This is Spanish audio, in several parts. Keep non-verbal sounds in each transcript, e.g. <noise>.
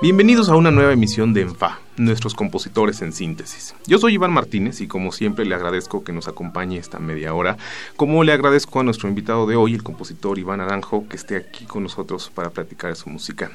Bienvenidos a una nueva emisión de ENFA, nuestros compositores en síntesis. Yo soy Iván Martínez y como siempre le agradezco que nos acompañe esta media hora, como le agradezco a nuestro invitado de hoy, el compositor Iván Aranjo, que esté aquí con nosotros para platicar de su música.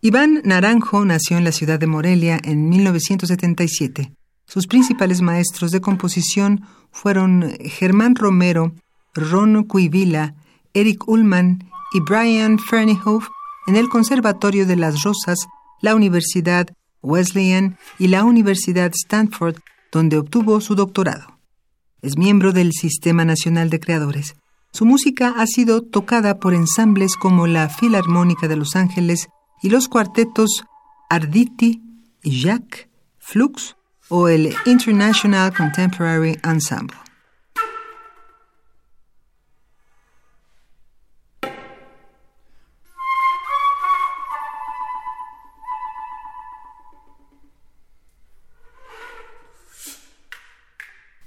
Iván Naranjo nació en la ciudad de Morelia en 1977. Sus principales maestros de composición fueron Germán Romero, Ron Cuivila, Eric Ullman y Brian Ferneyhoff en el Conservatorio de las Rosas, la Universidad Wesleyan y la Universidad Stanford, donde obtuvo su doctorado. Es miembro del Sistema Nacional de Creadores. Su música ha sido tocada por ensambles como la Filarmónica de Los Ángeles y los cuartetos Arditi, Jacques, Flux o el International Contemporary Ensemble.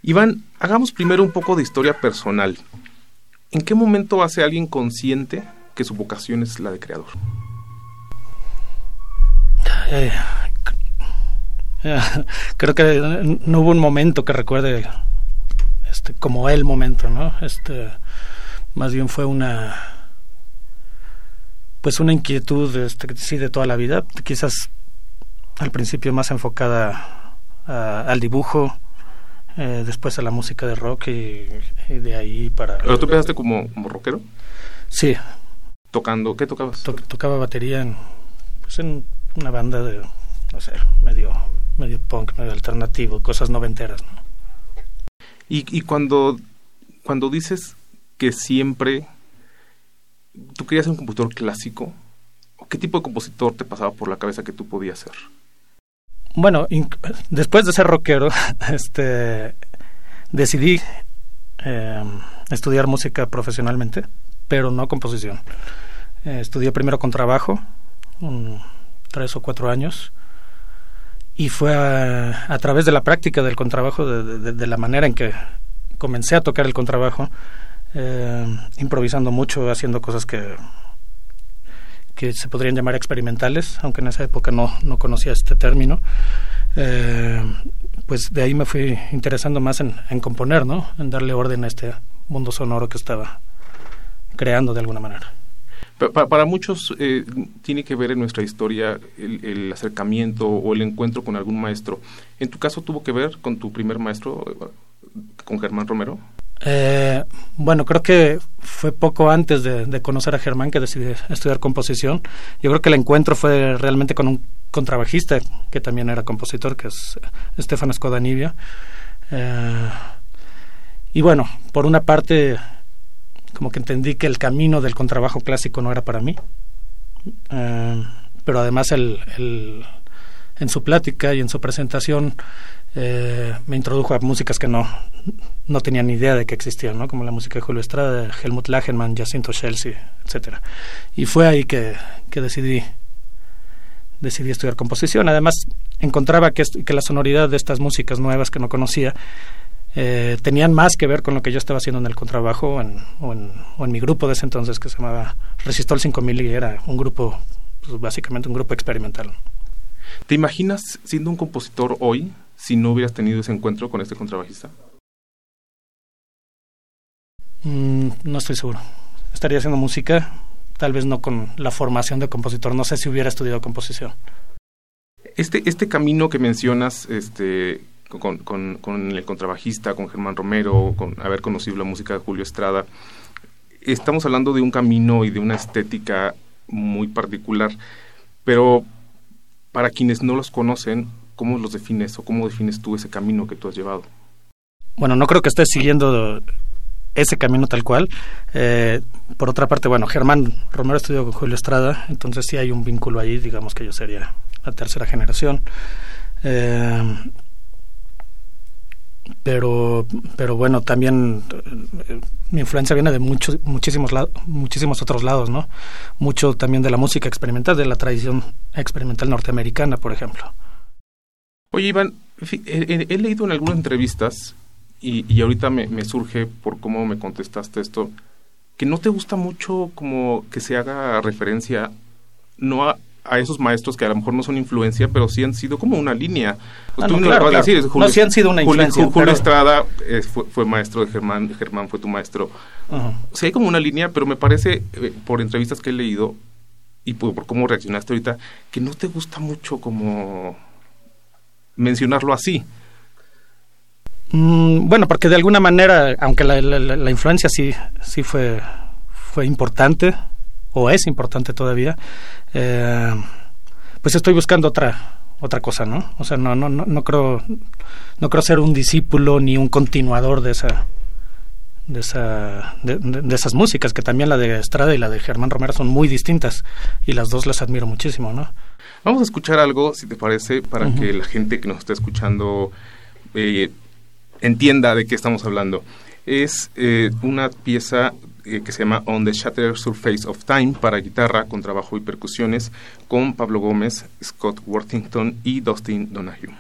Iván, hagamos primero un poco de historia personal. ¿En qué momento hace alguien consciente que su vocación es la de creador? <laughs> Creo que no hubo un momento que recuerde este, como el momento, ¿no? Este, más bien fue una pues una inquietud este, sí de toda la vida, quizás al principio más enfocada al dibujo, eh, después a la música de rock y, de ahí para... ¿Pero tú empezaste como, como rockero? Sí. ¿Tocando? ¿Qué tocabas? tocaba batería en, pues en una banda de, no sé, medio, medio punk, medio alternativo, cosas noventeras, ¿no? Y, y cuando, cuando dices que siempre tú querías ser un compositor clásico, ¿qué tipo de compositor te pasaba por la cabeza que tú podías ser? Bueno, después de ser rockero, <laughs> este, decidí em, estudiar música profesionalmente, pero no composición. Eh, estudié primero con trabajo, tres o cuatro años, y fue a, través de la práctica del contrabajo, de, la manera en que comencé a tocar el contrabajo, em, improvisando mucho, haciendo cosas que que se podrían llamar experimentales, aunque en esa época no, no conocía este término. Eh, pues de ahí me fui interesando más en, componer, ¿no? En darle orden a este mundo sonoro que estaba creando de alguna manera. Para, muchos eh, tiene que ver en nuestra historia el, el, acercamiento o el encuentro con algún maestro. ¿En tu caso tuvo que ver con tu primer maestro, con Germán Romero? Eh, bueno, creo que fue poco antes de, conocer a Germán que decidí estudiar composición. Yo creo que el encuentro fue realmente con un contrabajista que también era compositor, que es Estefano Escodanibia. Eh, y bueno, por una parte, como que entendí que el camino del contrabajo clásico no era para mí. Eh, pero además el, el, en su plática y en su presentación eh, me introdujo a músicas que no, no tenía ni idea de que existían, ¿no? como la música de Julio Estrada, Helmut Lachenmann, Jacinto Chelsea, etcétera. Y fue ahí que, que decidí, decidí estudiar composición. Además, encontraba que, que la sonoridad de estas músicas nuevas que no conocía eh, tenían más que ver con lo que yo estaba haciendo en el contrabajo en, o en mi grupo de ese entonces que se llamaba Resistol 5000 y era un grupo, pues, básicamente un grupo experimental. ¿Te imaginas siendo un compositor hoy si no hubieras tenido ese encuentro con este contrabajista? Mm, no estoy seguro. Estaría haciendo música, tal vez no con la formación de compositor. No sé si hubiera estudiado composición. Este, este camino que mencionas, este, con, con, con el contrabajista, con Germán Romero, con haber conocido la música de Julio Estrada, estamos hablando de un camino y de una estética muy particular, pero para quienes no los conocen, ¿cómo los defines o cómo defines tú ese camino que tú has llevado? Bueno, no creo que estés siguiendo ese camino tal cual. Eh, por otra parte, bueno, Germán Romero estudió con Julio Estrada, entonces sí hay un vínculo ahí, digamos que yo sería la tercera generación. Eh, pero pero bueno también eh, mi influencia viene de muchos muchísimos muchísimos otros lados no mucho también de la música experimental de la tradición experimental norteamericana por ejemplo oye Iván he, leído en algunas entrevistas y, y ahorita me, me, surge por cómo me contestaste esto que no te gusta mucho como que se haga referencia no a, a esos maestros que a lo mejor no son influencia, pero sí han sido como una línea. Pues ah, no, claro, Decir, Julio, no, sí han sido una influencia. Julio, Estrada eh, fue, maestro de Germán, Germán fue tu maestro. Sí hay como una línea, pero me parece, eh, por entrevistas que he leído y por, cómo reaccionaste ahorita, que no te gusta mucho como mencionarlo así. Mm, bueno, porque de alguna manera, aunque la, la influencia sí, sí fue, fue importante, o es importante todavía, eh, pues estoy buscando otra otra cosa, ¿no? O sea, no no no no creo no creo ser un discípulo ni un continuador de esa de esa de, esas músicas que también la de Estrada y la de Germán Romero son muy distintas y las dos las admiro muchísimo, ¿no? Vamos a escuchar algo, si te parece, para que la gente que nos está escuchando eh, entienda de qué estamos hablando. Es eh, una pieza eh, que se llama On the Shattered Surface of Time para guitarra, con trabajo y percusiones, con Pablo Gómez, Scott Worthington y Dustin Donahue.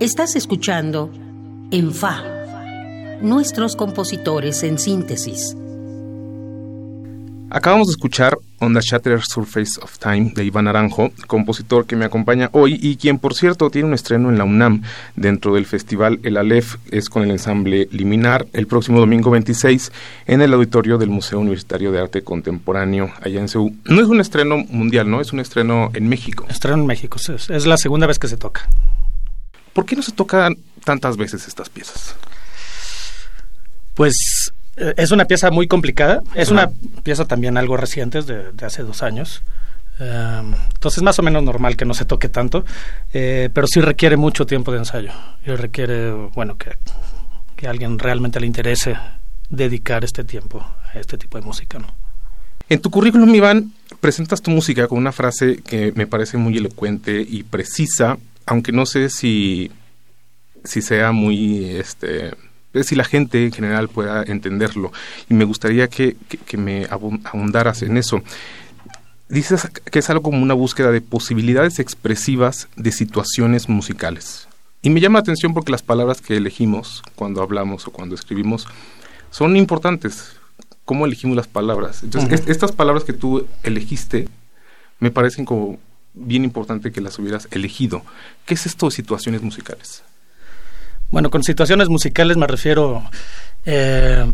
Estás escuchando En Fa, nuestros compositores en síntesis. Acabamos de escuchar On the Shattered Surface of Time de Iván Aranjo, compositor que me acompaña hoy y quien, por cierto, tiene un estreno en la UNAM dentro del festival El Aleph, es con el ensamble Liminar, el próximo domingo 26 en el auditorio del Museo Universitario de Arte Contemporáneo allá en Seúl. No es un estreno mundial, ¿no? Es un estreno en México. Estreno en México, es, es la segunda vez que se toca. ¿Por qué no se tocan tantas veces estas piezas? Pues eh, es una pieza muy complicada. Es una pieza también algo reciente, de, de hace dos años. Eh, entonces, más o menos normal que no se toque tanto, eh, pero sí requiere mucho tiempo de ensayo. Y requiere, bueno, que, que a alguien realmente le interese dedicar este tiempo a este tipo de música, ¿no? En tu currículum, Iván, presentas tu música con una frase que me parece muy elocuente y precisa, aunque no sé si, si sea muy este, si la gente en general pueda entenderlo. Y me gustaría que, me ahondaras en eso. Dices que es algo como una búsqueda de posibilidades expresivas de situaciones musicales. Y me llama la atención porque las palabras que elegimos cuando hablamos o cuando escribimos son importantes. ¿Cómo elegimos las palabras? Entonces, estas palabras que tú elegiste me parecen como bien importante que las hubieras elegido. ¿Qué es esto de situaciones musicales? Bueno, con situaciones musicales me refiero, eh,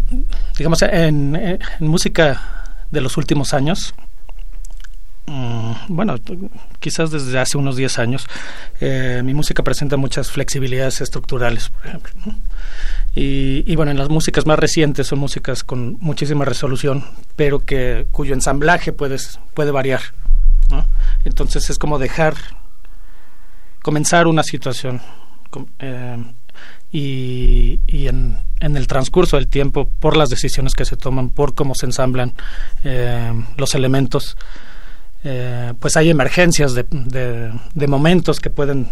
digamos, en, música de los últimos años. Mm, bueno, quizás desde hace unos 10 años, eh, mi música presenta muchas flexibilidades estructurales, por ejemplo. Y, bueno, en las músicas más recientes son músicas con muchísima resolución, pero que cuyo ensamblaje puede, puede variar. Entonces es como dejar comenzar una situación. Eh, y, en, el transcurso del tiempo, por las decisiones que se toman, por cómo se ensamblan eh, los elementos, eh, pues hay emergencias de, de, momentos que pueden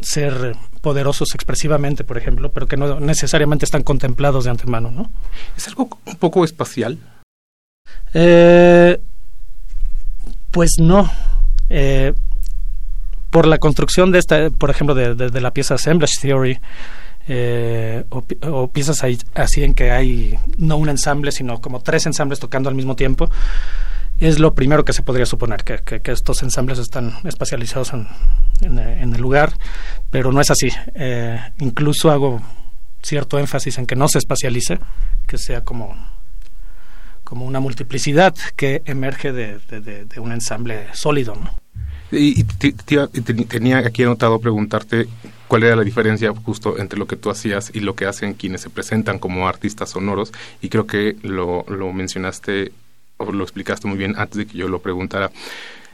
ser poderosos expresivamente, por ejemplo, pero que no necesariamente están contemplados de antemano, ¿no? ¿Es algo un poco espacial? Eh, pues no. Por la construcción de esta, por ejemplo, de, la pieza Assemblage Theory, eh, o, piezas así en que hay no un ensamble, sino como tres ensambles tocando al mismo tiempo, es lo primero que se podría suponer, que, estos ensambles están espacializados en, el lugar, pero no es así. Eh, incluso hago cierto énfasis en que no se espacialice, que sea como, como una multiplicidad que emerge de, de un ensamble sólido. ¿no? Y, tenía aquí anotado preguntarte cuál era la diferencia justo entre lo que tú hacías y lo que hacen quienes se presentan como artistas sonoros y creo que lo, lo mencionaste o lo explicaste muy bien antes de que yo lo preguntara.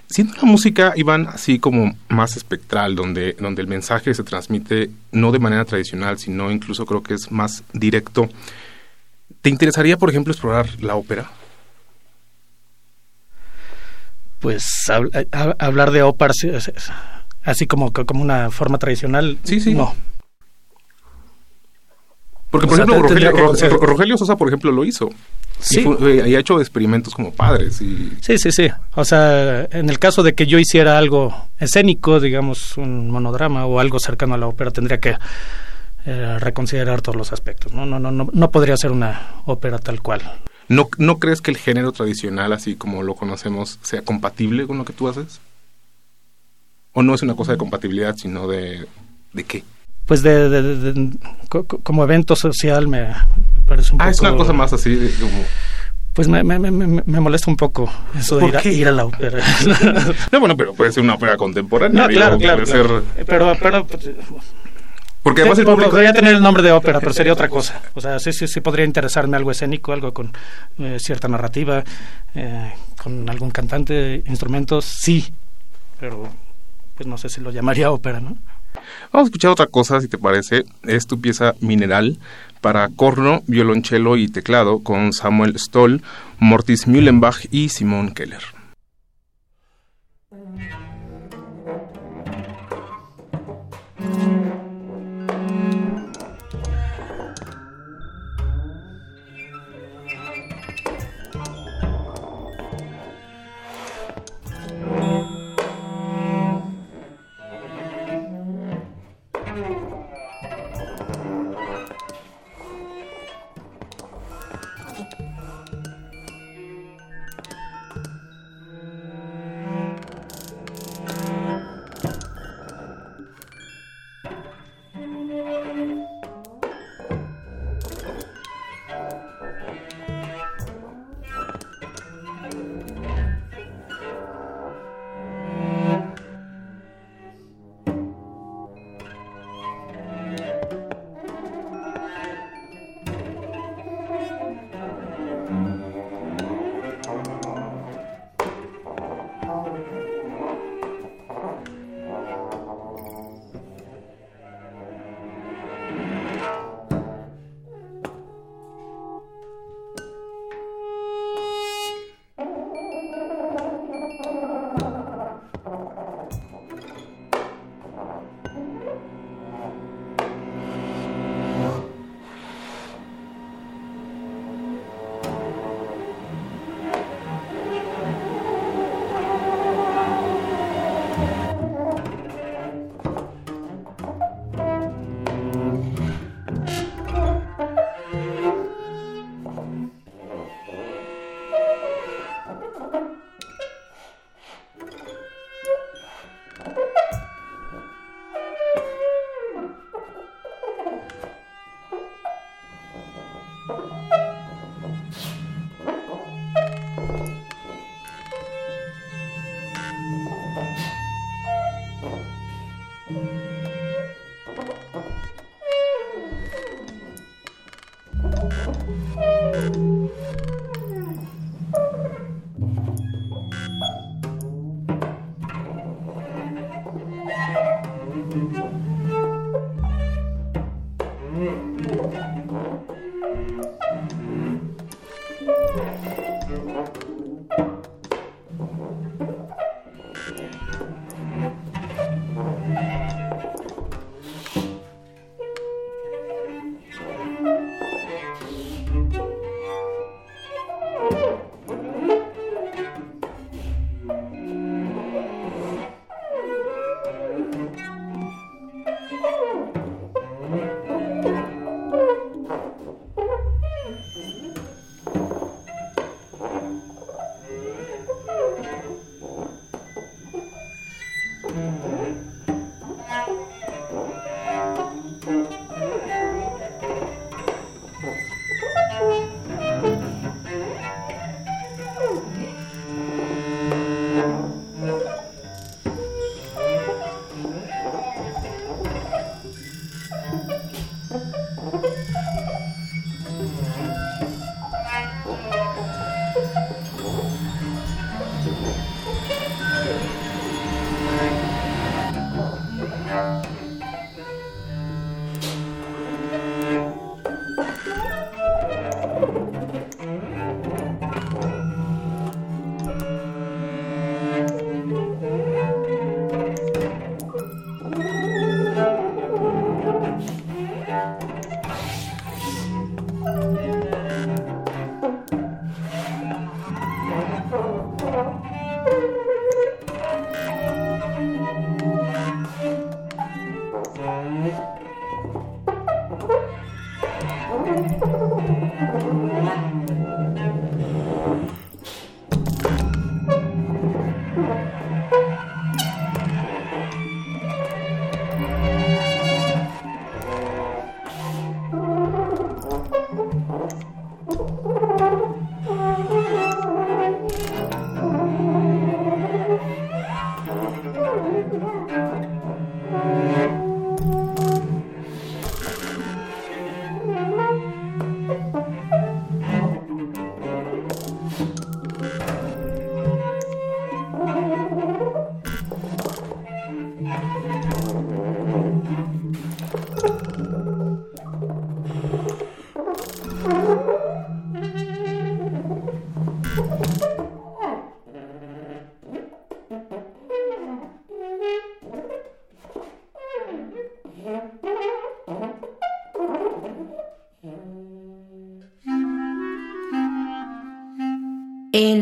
Siendo la música, Iván, así como más espectral, donde, donde el mensaje se transmite no de manera tradicional, sino incluso creo que es más directo, ¿te interesaría, por ejemplo, explorar la ópera? pues hablar de ópera así como, como una forma tradicional, sí, sí. no. Porque, por ejemplo, Rogelio, Sosa, por ejemplo, lo hizo. Sí. Y, ha hecho experimentos como padres. Y... Sí, sí, sí. O sea, en el caso de que yo hiciera algo escénico, digamos, un monodrama o algo cercano a la ópera, tendría que eh, reconsiderar todos los aspectos. ¿no? No, no, no, no podría ser una ópera tal cual. ¿No, ¿No crees que el género tradicional, así como lo conocemos, sea compatible con lo que tú haces? ¿O no es una cosa de compatibilidad, sino de, de qué? Pues de, como evento social me, parece un ah, poco... Ah, es una cosa más así, de, como... Pues me, me, me, me, molesta un poco eso de ir a, ir a, la ópera. <laughs> no, bueno, pero puede ser una ópera contemporánea. No, claro, claro, Ser... Pero, pero pues, porque además el público... Podría tener el nombre de ópera, pero sería otra cosa. O sea, sí, sí, sí podría interesarme algo escénico, algo con eh, cierta narrativa, eh, con algún cantante, instrumentos, sí. Pero pues no sé si lo llamaría ópera, ¿no? Vamos a escuchar otra cosa, si te parece. Es tu pieza Mineral para corno, violonchelo y teclado con Samuel Stoll, Mortis Mühlenbach y Simón Keller.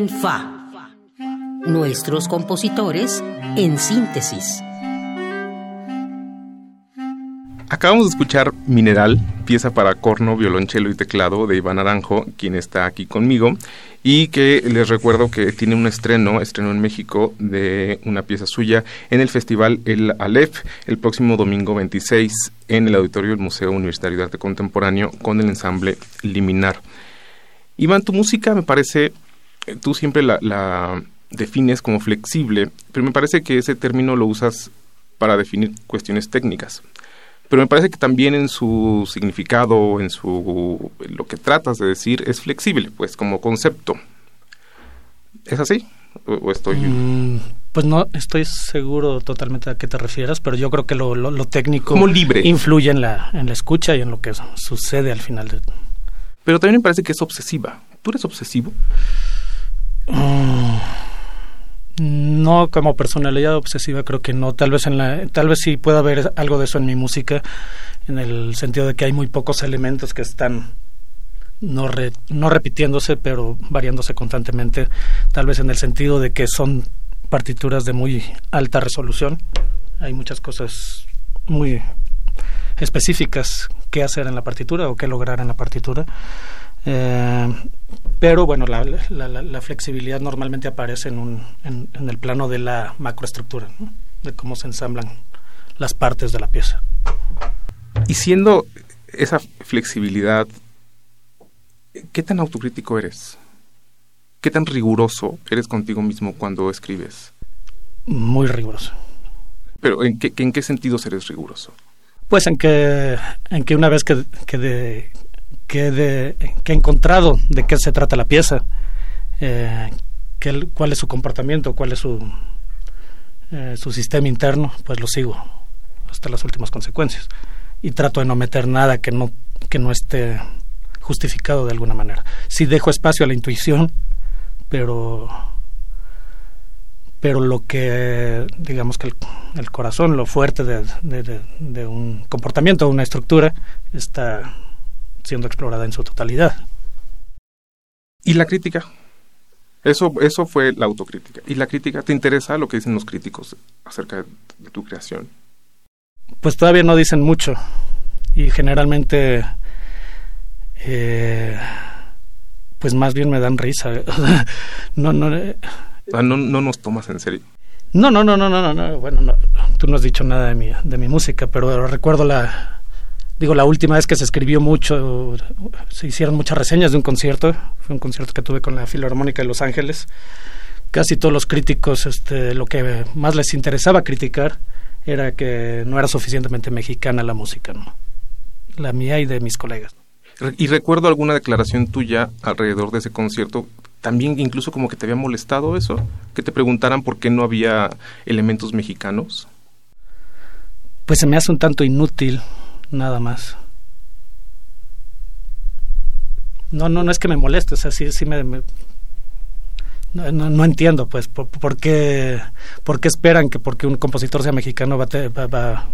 Fa. Nuestros compositores en síntesis. Acabamos de escuchar Mineral, pieza para corno, violonchelo y teclado de Iván Aranjo, quien está aquí conmigo, y que les recuerdo que tiene un estreno, estreno en México, de una pieza suya en el Festival El Aleph el próximo domingo 26 en el auditorio del Museo Universitario de Arte Contemporáneo con el ensamble Liminar. Iván, tu música me parece tú siempre la, defines como flexible, pero me parece que ese término lo usas para definir cuestiones técnicas. Pero me parece que también en su significado, en su lo que tratas de decir es flexible, pues como concepto. ¿Es así? ¿O, estoy mm, pues no estoy seguro totalmente a qué te refieras, pero yo creo que lo, lo, técnico como libre. influye en la en la escucha y en lo que sucede al final de Pero también me parece que es obsesiva. ¿Tú eres obsesivo? Mm, no como personalidad obsesiva creo que no. Tal vez en la tal vez sí pueda haber algo de eso en mi música en el sentido de que hay muy pocos elementos que están no no repitiéndose pero variándose constantemente. Tal vez en el sentido de que son partituras de muy alta resolución. Hay muchas cosas muy específicas que hacer en la partitura o que lograr en la partitura eh, pero bueno, la, la, flexibilidad normalmente aparece en, un, en, el plano de la macroestructura, de cómo se ensamblan las partes de la pieza. Y siendo esa flexibilidad, ¿qué tan autocrítico eres? ¿Qué tan riguroso eres contigo mismo cuando escribes? Muy riguroso. ¿Pero en qué, en qué sentido eres riguroso? Pues en que, en que una vez que, que, de, que, de, que he encontrado de qué se trata la pieza, eh, cuál es su comportamiento, cuál es su, eh, su sistema interno, pues lo sigo hasta las últimas consecuencias. y trato de no meter nada que no, que no esté justificado de alguna manera. Sí dejo espacio a la intuición, pero pero lo que digamos que el, corazón, lo fuerte de, de, un comportamiento, de una estructura, está siendo explorada en su totalidad. ¿Y la crítica? Eso, eso fue la autocrítica. ¿Y la crítica te interesa lo que dicen los críticos acerca de tu creación? Pues todavía no dicen mucho y generalmente eh, pues más bien me dan risa. <laughs> no, no, eh, no, no nos tomas en serio. No, no, no, no, no, no, bueno, no, tú no has dicho nada de mi, de mi música, pero recuerdo la, digo, la última vez que se escribió mucho, se hicieron muchas reseñas de un concierto, fue un concierto que tuve con la Filarmónica de Los Ángeles, casi todos los críticos, este, lo que más les interesaba criticar era que no era suficientemente mexicana la música, ¿no? La mía y de mis colegas. Y recuerdo alguna declaración tuya alrededor de ese concierto también incluso como que te había molestado eso, que te preguntaran por qué no había elementos mexicanos. Pues se me hace un tanto inútil, nada más. No, no, no es que me moleste, o sea, sí, sí me, no, no, entiendo, pues, por, qué, por qué esperan que porque un compositor sea mexicano va, va, va,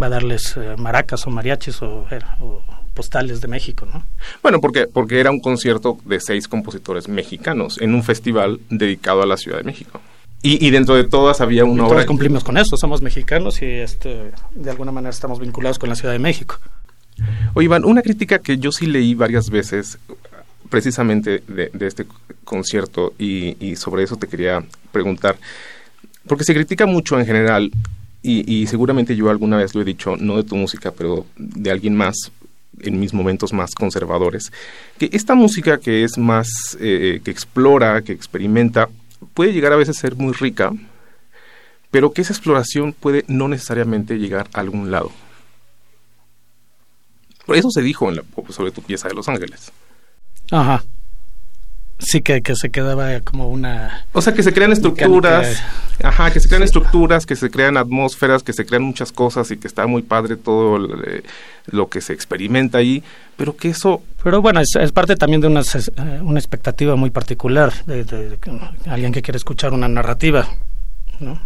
va a darles eh, maracas o mariachis o, o postales de México, ¿no? Bueno, porque, porque era un concierto de seis compositores mexicanos en un festival dedicado a la Ciudad de México. Y, y dentro de todas había una obra... Todos cumplimos con eso, somos mexicanos y este, de alguna manera estamos vinculados con la Ciudad de México. Oye, Iván, una crítica que yo sí leí varias veces precisamente de, este concierto y, y, sobre eso te quería preguntar, porque se critica mucho en general y, y, seguramente yo alguna vez lo he dicho, no de tu música, pero de alguien más, en mis momentos más conservadores, que esta música que es más, eh, que explora, que experimenta, puede llegar a veces a ser muy rica, pero que esa exploración puede no necesariamente llegar a algún lado. Por eso se dijo en sobre tu pieza de Los Ángeles. Ajá. Sí, que, que se quedaba como una... O sea, que se crean estructuras, ajá, que se crean estructuras, que se crean atmósferas, que se crean muchas cosas y que está muy padre todo eh, lo que se experimenta ahí, pero que eso... Pero bueno, es, parte también de una, eh, una expectativa muy particular, de, alguien que quiere escuchar una narrativa, ¿no?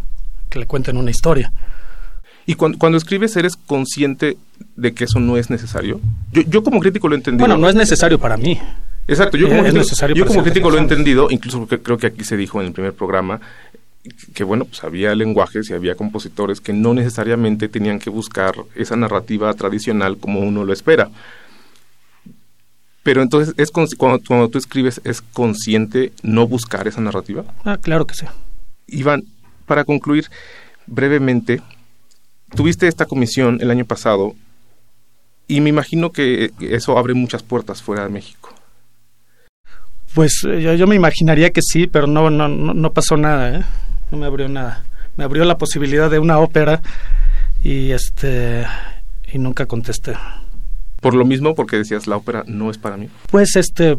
Que le cuenten una historia. Y cuando, cuando, escribes, ¿eres consciente de que eso no es necesario? Yo, yo como crítico lo entendí. Bueno, no es necesario para mí. Exacto, yo como, crítico, yo como crítico lo he entendido, incluso porque creo que aquí se dijo en el primer programa, que bueno, pues había lenguajes y había compositores que no necesariamente tenían que buscar esa narrativa tradicional como uno lo espera. Pero entonces, es cuando, cuando tú escribes, ¿es consciente no buscar esa narrativa? Ah, claro que sí. Iván, para concluir brevemente, tuviste esta comisión el año pasado y me imagino que eso abre muchas puertas fuera de México. Pues eh, yo, me imaginaría que sí, pero no, no, no, pasó nada, ¿eh? No me abrió nada. Me abrió la posibilidad de una ópera y este y nunca contesté. Por lo mismo, porque decías la ópera no es para mí. Pues este,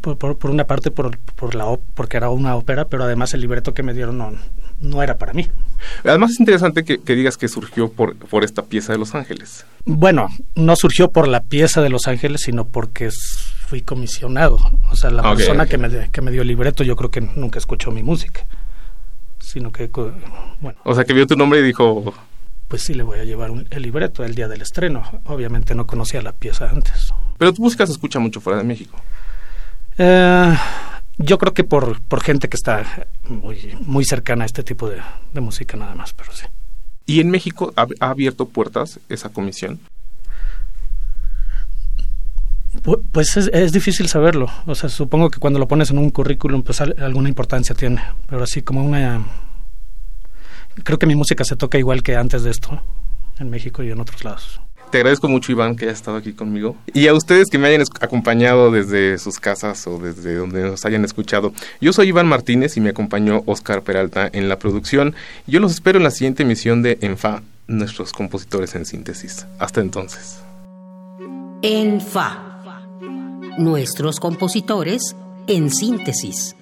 por, por, una parte por, por la porque era una ópera, pero además el libreto que me dieron no, no era para mí. Además es interesante que, que, digas que surgió por, por esta pieza de Los Ángeles. Bueno, no surgió por la pieza de Los Ángeles, sino porque fui comisionado. O sea, la persona Que, me, que me dio el libreto yo creo que nunca escuchó mi música. Sino que, bueno. O sea, que vio tu nombre y dijo... Pues sí, le voy a llevar el libreto el día del estreno. Obviamente no conocía la pieza antes. Pero tu música se escucha mucho fuera de México. Eh, yo creo que por, por gente que está muy, muy cercana a este tipo de, de música nada más, pero sí. ¿Y en México ha, abierto puertas esa comisión? Pues es, difícil saberlo. O sea, supongo que cuando lo pones en un currículum, pues alguna importancia tiene. Pero así como una... Creo que mi música se toca igual que antes de esto, en México y en otros lados. Te agradezco mucho, Iván, que hayas estado aquí conmigo. Y a ustedes que me hayan acompañado desde sus casas o desde donde nos hayan escuchado. Yo soy Iván Martínez y me acompañó Oscar Peralta en la producción. Yo los espero en la siguiente emisión de ENFA, nuestros compositores en síntesis. Hasta entonces. ENFA, Nuestros compositores en síntesis.